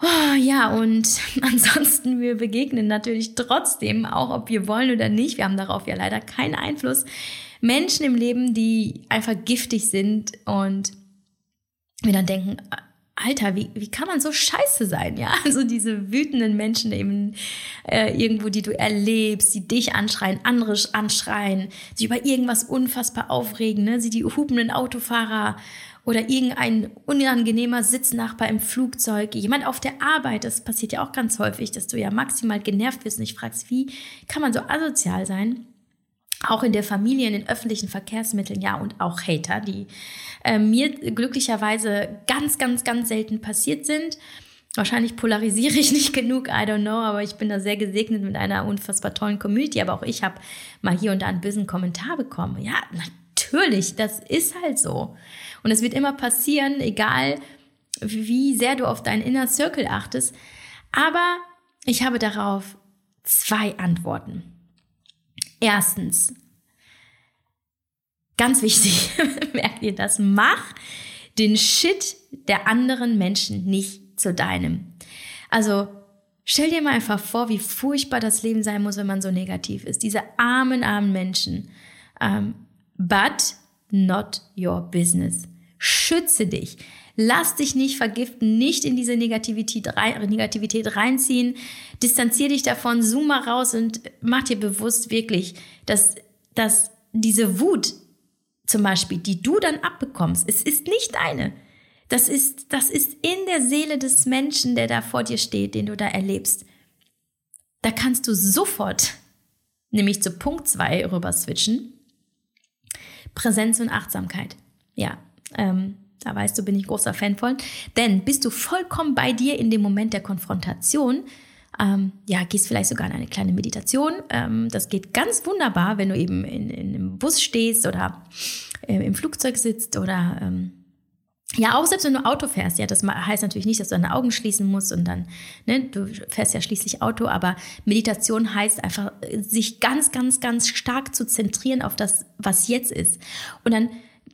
Oh, ja, und ansonsten, wir begegnen natürlich trotzdem, auch ob wir wollen oder nicht, wir haben darauf ja leider keinen Einfluss, Menschen im Leben, die einfach giftig sind und wir dann denken, Alter, wie, wie kann man so scheiße sein, ja? Also diese wütenden Menschen eben äh, irgendwo, die du erlebst, die dich anschreien, andere anschreien, sich über irgendwas unfassbar aufregen, ne? Sie die hupenden Autofahrer oder irgendein unangenehmer Sitznachbar im Flugzeug, jemand auf der Arbeit, das passiert ja auch ganz häufig, dass du ja maximal genervt wirst und ich fragst, wie kann man so asozial sein? Auch in der Familie, in den öffentlichen Verkehrsmitteln, ja, und auch Hater, die äh, mir glücklicherweise ganz, ganz, ganz selten passiert sind. Wahrscheinlich polarisiere ich nicht genug, I don't know, aber ich bin da sehr gesegnet mit einer unfassbar tollen Community. Aber auch ich habe mal hier und da einen bösen Kommentar bekommen. Ja, natürlich, das ist halt so. Und es wird immer passieren, egal wie sehr du auf deinen Inner Circle achtest. Aber ich habe darauf zwei Antworten. Erstens, ganz wichtig, merkt ihr das, mach den Shit der anderen Menschen nicht zu deinem. Also stell dir mal einfach vor, wie furchtbar das Leben sein muss, wenn man so negativ ist. Diese armen, armen Menschen. Um, ähm, but not your business. Schütze dich. Lass dich nicht vergiften, nicht in diese Negativität, rein, Negativität reinziehen. Distanzier dich davon, zoom mal raus und mach dir bewusst wirklich, dass, dass diese Wut zum Beispiel, die du dann abbekommst, es ist nicht deine. Das ist, das ist in der Seele des Menschen, der da vor dir steht, den du da erlebst. Da kannst du sofort, nämlich zu Punkt zwei rüber switchen. Präsenz und Achtsamkeit. Ja, ähm, da weißt du, bin ich großer Fan von. Denn bist du vollkommen bei dir in dem Moment der Konfrontation, ähm, ja, gehst vielleicht sogar in eine kleine Meditation. Ähm, das geht ganz wunderbar, wenn du eben in, in einem Bus stehst oder äh, im Flugzeug sitzt oder ähm, ja, auch selbst wenn du Auto fährst, ja, das heißt natürlich nicht, dass du deine Augen schließen musst und dann, ne, du fährst ja schließlich Auto, aber Meditation heißt einfach, sich ganz, ganz, ganz stark zu zentrieren auf das, was jetzt ist. Und dann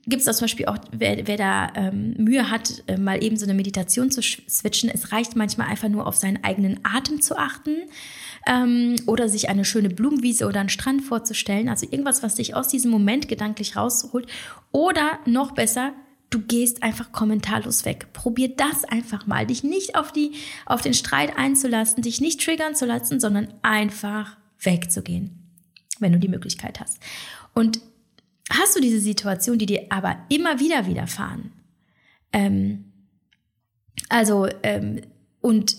gibt es zum Beispiel auch, wer, wer da ähm, Mühe hat, äh, mal eben so eine Meditation zu switchen. Es reicht manchmal einfach nur auf seinen eigenen Atem zu achten ähm, oder sich eine schöne Blumenwiese oder einen Strand vorzustellen. Also irgendwas, was dich aus diesem Moment gedanklich rausholt. Oder noch besser, du gehst einfach kommentarlos weg. Probier das einfach mal, dich nicht auf die, auf den Streit einzulassen, dich nicht triggern zu lassen, sondern einfach wegzugehen, wenn du die Möglichkeit hast. Und hast du diese Situation, die dir aber immer wieder widerfahren, ähm, also ähm, und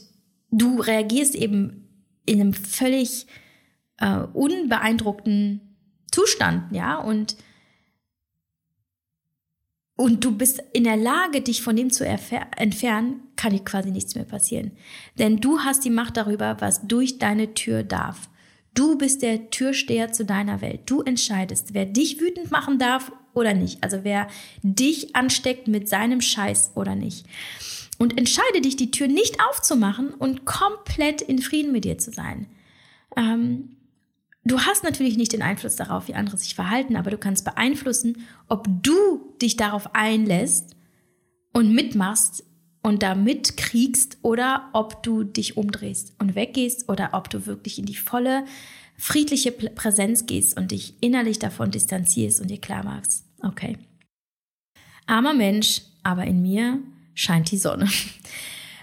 du reagierst eben in einem völlig äh, unbeeindruckten Zustand, ja, und und du bist in der Lage, dich von dem zu entfernen, kann dir quasi nichts mehr passieren. Denn du hast die Macht darüber, was durch deine Tür darf. Du bist der Türsteher zu deiner Welt. Du entscheidest, wer dich wütend machen darf oder nicht. Also wer dich ansteckt mit seinem Scheiß oder nicht. Und entscheide dich, die Tür nicht aufzumachen und komplett in Frieden mit dir zu sein. Ähm, du hast natürlich nicht den Einfluss darauf, wie andere sich verhalten, aber du kannst beeinflussen, ob du dich darauf einlässt und mitmachst, und da mitkriegst oder ob du dich umdrehst und weggehst oder ob du wirklich in die volle friedliche Präsenz gehst und dich innerlich davon distanzierst und dir klar machst, okay, armer Mensch, aber in mir scheint die Sonne.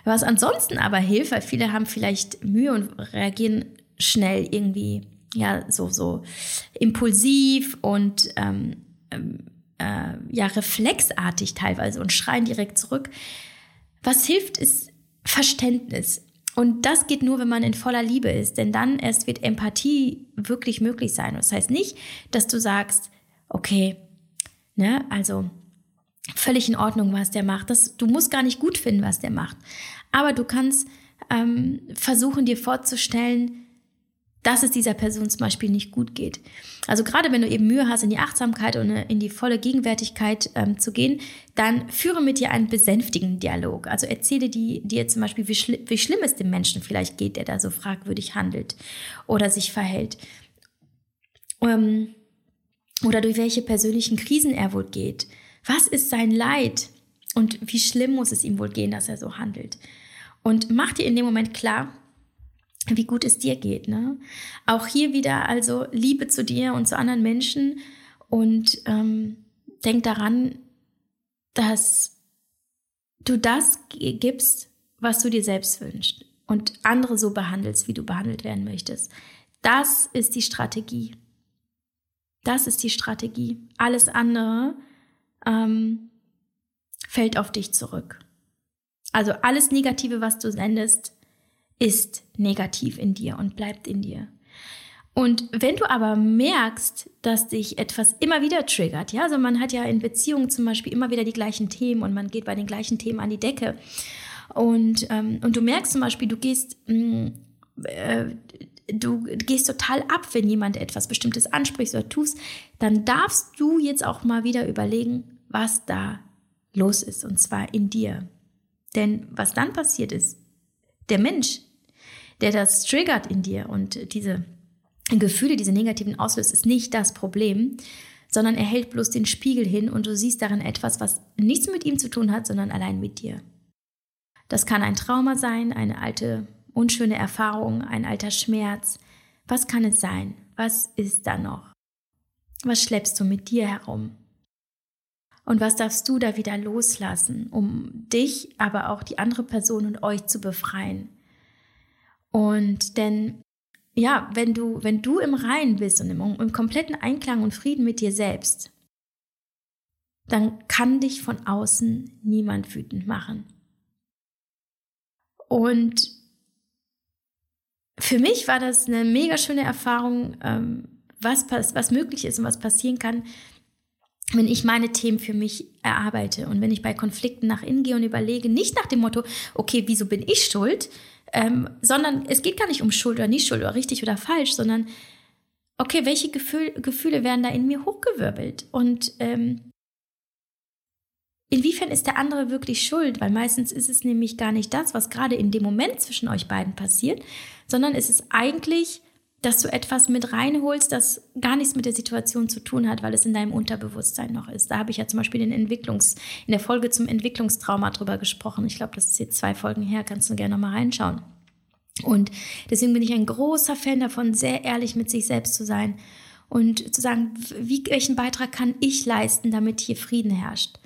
Was ansonsten aber hilft, weil viele haben vielleicht Mühe und reagieren schnell irgendwie, ja, so, so impulsiv und ähm, ähm äh, ja, reflexartig teilweise und schreien direkt zurück. Was hilft, ist Verständnis. Und das geht nur, wenn man in voller Liebe ist, denn dann erst wird Empathie wirklich möglich sein. Das heißt nicht, dass du sagst, okay, ne, also völlig in Ordnung, was der macht. Das, du musst gar nicht gut finden, was der macht. Aber du kannst ähm, versuchen, dir vorzustellen, dass es dieser Person zum Beispiel nicht gut geht. Also gerade wenn du eben Mühe hast, in die Achtsamkeit und in die volle Gegenwärtigkeit ähm, zu gehen, dann führe mit dir einen besänftigenden Dialog. Also erzähle die, dir zum Beispiel, wie, schli wie schlimm es dem Menschen vielleicht geht, der da so fragwürdig handelt oder sich verhält. Ähm, oder durch welche persönlichen Krisen er wohl geht. Was ist sein Leid? Und wie schlimm muss es ihm wohl gehen, dass er so handelt? Und mach dir in dem Moment klar, wie gut es dir geht. Ne? Auch hier wieder also Liebe zu dir und zu anderen Menschen und ähm, denk daran, dass du das gibst, was du dir selbst wünschst und andere so behandelst, wie du behandelt werden möchtest. Das ist die Strategie. Das ist die Strategie. Alles andere ähm, fällt auf dich zurück. Also alles Negative, was du sendest, ist negativ in dir und bleibt in dir. Und wenn du aber merkst, dass dich etwas immer wieder triggert, ja, also man hat ja in Beziehungen zum Beispiel immer wieder die gleichen Themen und man geht bei den gleichen Themen an die Decke. Und, ähm, und du merkst zum Beispiel, du gehst, mh, mm, äh, du gehst total ab, wenn jemand etwas Bestimmtes anspricht oder tust, dann darfst du jetzt auch mal wieder überlegen, was da los ist, und zwar in dir. Denn was dann passiert ist, der Mensch, der das triggert in dir und diese Gefühle, diese negativen auslöst, ist nicht das Problem, sondern er hält bloß den Spiegel hin und du siehst darin etwas, was nichts mit ihm zu tun hat, sondern allein mit dir. Das kann ein Trauma sein, eine alte, unschöne Erfahrung, ein alter Schmerz. Was kann es sein? Was ist da noch? Was schleppst du mit dir herum? Und was darfst du da wieder loslassen, um dich, aber auch die andere Person und euch zu befreien? Und denn ja, wenn du, wenn du im Reinen bist und im, im kompletten Einklang und Frieden mit dir selbst, dann kann dich von außen niemand wütend machen. Und für mich war das eine mega schöne Erfahrung, ähm, was, was möglich ist und was passieren kann, wenn ich meine Themen für mich erarbeite und wenn ich bei Konflikten nach innen gehe und überlege, nicht nach dem Motto, okay, wieso bin ich schuld, ähm, sondern es geht gar nicht um Schuld oder nicht Schuld oder richtig oder falsch, sondern okay, welche Gefühl, Gefühle werden da in mir hochgewirbelt und ähm, inwiefern ist der andere wirklich schuld? Weil meistens ist es nämlich gar nicht das, was gerade in dem Moment zwischen euch beiden passiert, sondern es ist eigentlich dass du etwas mit reinholst, das gar nichts mit der Situation zu tun hat, weil es in deinem Unterbewusstsein noch ist. Da habe ich ja zum Beispiel in, Entwicklungs, in der Folge zum Entwicklungstrauma drüber gesprochen. Ich glaube, das ist jetzt zwei Folgen her, kannst du gerne mal reinschauen. Und deswegen bin ich ein großer Fan davon, sehr ehrlich mit sich selbst zu sein und zu sagen, wie, welchen Beitrag kann ich leisten, damit hier Frieden herrscht.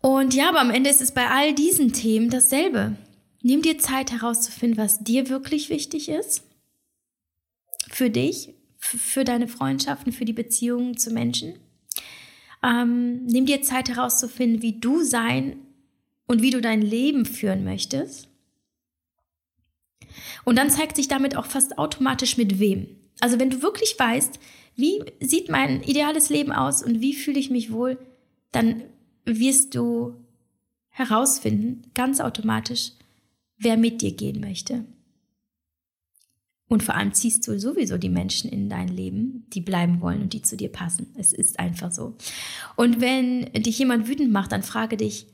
Und ja, aber am Ende ist es bei all diesen Themen dasselbe. Nimm dir Zeit herauszufinden, was dir wirklich wichtig ist für dich, für deine Freundschaften, für die Beziehungen zu Menschen. Ähm, nimm dir Zeit herauszufinden, wie du sein und wie du dein Leben führen möchtest. Und dann zeigt sich damit auch fast automatisch mit wem. Also wenn du wirklich weißt, wie sieht mein ideales Leben aus und wie fühle ich mich wohl, dann wirst du herausfinden, ganz automatisch, wer mit dir gehen möchte. Und vor allem ziehst du sowieso die Menschen in dein Leben, die bleiben wollen und die zu dir passen. Es ist einfach so. Und wenn dich jemand wütend macht, dann frage dich,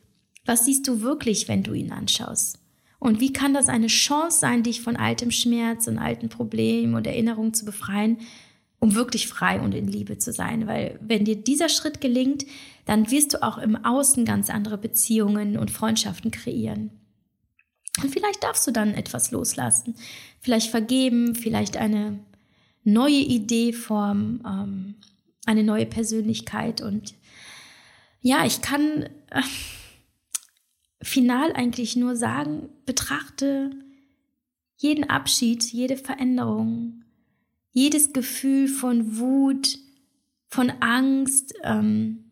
was siehst du wirklich, wenn du ihn anschaust? Und wie kann das eine Chance sein, dich von altem Schmerz und alten Problemen und Erinnerungen zu befreien, um wirklich frei und in Liebe zu sein? Weil wenn dir dieser Schritt gelingt, dann wirst du auch im Außen ganz andere Beziehungen und Freundschaften kreieren. Und vielleicht darfst du dann etwas loslassen, vielleicht vergeben, vielleicht eine neue Idee formen, ähm, eine neue Persönlichkeit. Und ja, ich kann, äh, final eigentlich nur sagen, betrachte jeden Abschied, jede Veränderung, jedes Gefühl von Wut, von Angst, ähm,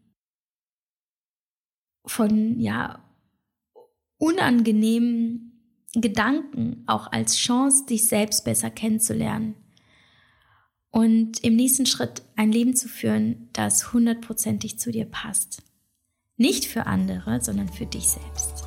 von ja unangenehmen Gedanken auch als Chance, dich selbst besser kennenzulernen und im nächsten Schritt ein Leben zu führen, das hundertprozentig zu dir passt. Nicht für andere, sondern für dich selbst.